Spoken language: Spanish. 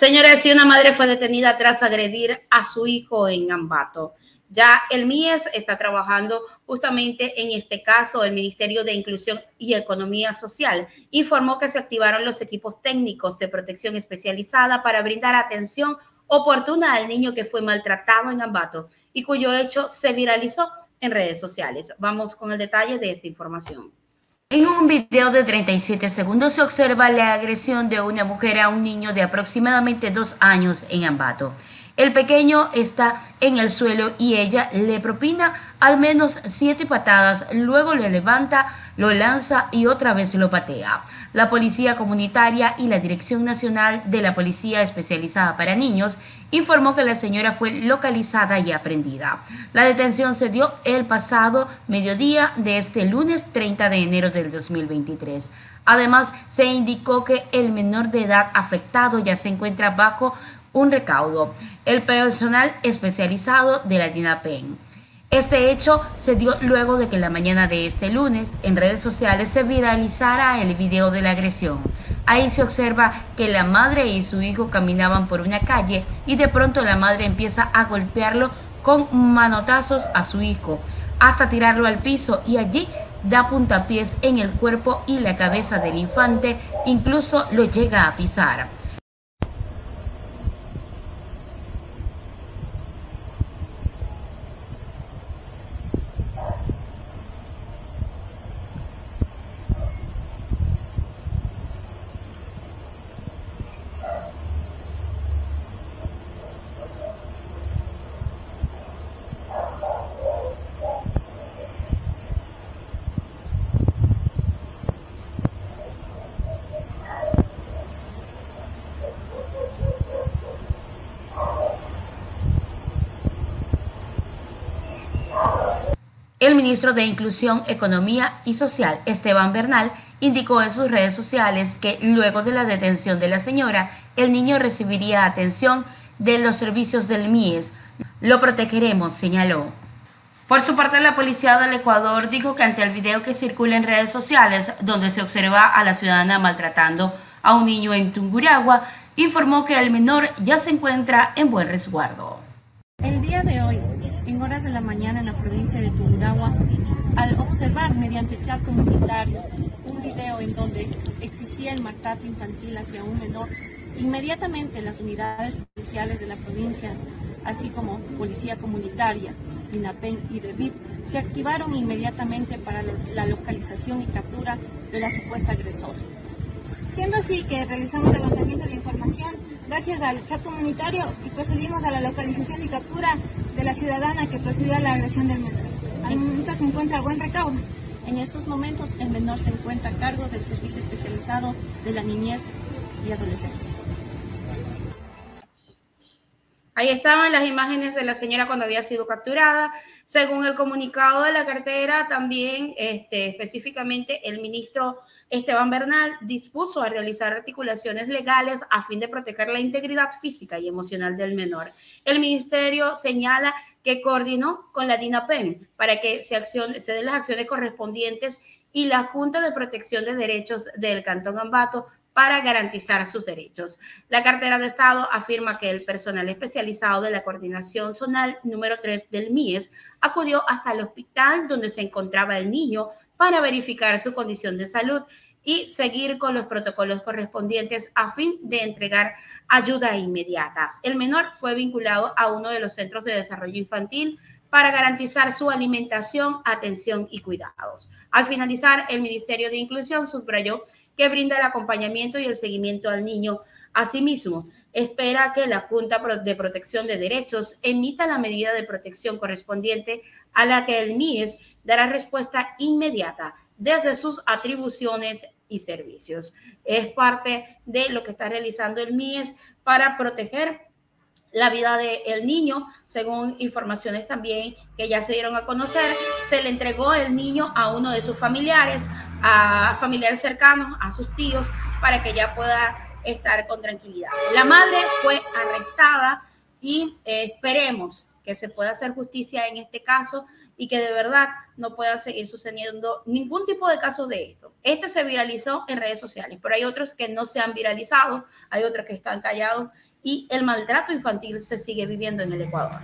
Señores, si una madre fue detenida tras agredir a su hijo en Ambato. Ya el MIES está trabajando justamente en este caso. El Ministerio de Inclusión y Economía Social informó que se activaron los equipos técnicos de protección especializada para brindar atención oportuna al niño que fue maltratado en Ambato y cuyo hecho se viralizó en redes sociales. Vamos con el detalle de esta información. En un video de 37 segundos se observa la agresión de una mujer a un niño de aproximadamente dos años en Ambato. El pequeño está en el suelo y ella le propina al menos siete patadas, luego le levanta, lo lanza y otra vez lo patea. La Policía Comunitaria y la Dirección Nacional de la Policía Especializada para Niños informó que la señora fue localizada y aprendida. La detención se dio el pasado mediodía de este lunes 30 de enero del 2023. Además, se indicó que el menor de edad afectado ya se encuentra bajo un recaudo, el personal especializado de la DINAPEN. Este hecho se dio luego de que la mañana de este lunes en redes sociales se viralizara el video de la agresión. Ahí se observa que la madre y su hijo caminaban por una calle y de pronto la madre empieza a golpearlo con manotazos a su hijo hasta tirarlo al piso y allí da puntapiés en el cuerpo y la cabeza del infante, incluso lo llega a pisar. El ministro de Inclusión, Economía y Social, Esteban Bernal, indicó en sus redes sociales que luego de la detención de la señora, el niño recibiría atención de los servicios del MIES. Lo protegeremos, señaló. Por su parte, la policía del Ecuador dijo que ante el video que circula en redes sociales, donde se observa a la ciudadana maltratando a un niño en Tunguragua, informó que el menor ya se encuentra en buen resguardo. El día de hoy, en horas de la mañana en la provincia de Tungurahua, al observar mediante chat comunitario un video en donde existía el maltrato infantil hacia un menor, inmediatamente las unidades policiales de la provincia, así como Policía Comunitaria, INAPEN y DEVIP, se activaron inmediatamente para la localización y captura de la supuesta agresora. Siendo así que realizamos levantamiento de información gracias al chat comunitario y procedimos a la localización y captura de la ciudadana que procedió a la agresión del menor. Al momento se encuentra buen recaudo. En estos momentos el menor se encuentra a cargo del servicio especializado de la niñez y adolescencia. Ahí estaban las imágenes de la señora cuando había sido capturada. Según el comunicado de la cartera, también este, específicamente el ministro Esteban Bernal dispuso a realizar articulaciones legales a fin de proteger la integridad física y emocional del menor. El ministerio señala que coordinó con la DINAPEN para que se, se den las acciones correspondientes y la Junta de Protección de Derechos del Cantón Ambato para garantizar sus derechos. La cartera de Estado afirma que el personal especializado de la coordinación zonal número 3 del MIES acudió hasta el hospital donde se encontraba el niño para verificar su condición de salud y seguir con los protocolos correspondientes a fin de entregar ayuda inmediata. El menor fue vinculado a uno de los centros de desarrollo infantil para garantizar su alimentación, atención y cuidados. Al finalizar, el Ministerio de Inclusión subrayó que brinda el acompañamiento y el seguimiento al niño. Asimismo, espera que la Junta de Protección de Derechos emita la medida de protección correspondiente a la que el MIES dará respuesta inmediata desde sus atribuciones y servicios. Es parte de lo que está realizando el MIES para proteger la vida del niño, según informaciones también que ya se dieron a conocer, se le entregó el niño a uno de sus familiares, a familiares cercanos, a sus tíos, para que ya pueda estar con tranquilidad. La madre fue arrestada y eh, esperemos que se pueda hacer justicia en este caso y que de verdad no pueda seguir sucediendo ningún tipo de caso de esto. Este se viralizó en redes sociales, pero hay otros que no se han viralizado, hay otros que están callados y el maltrato infantil se sigue viviendo en el Ecuador.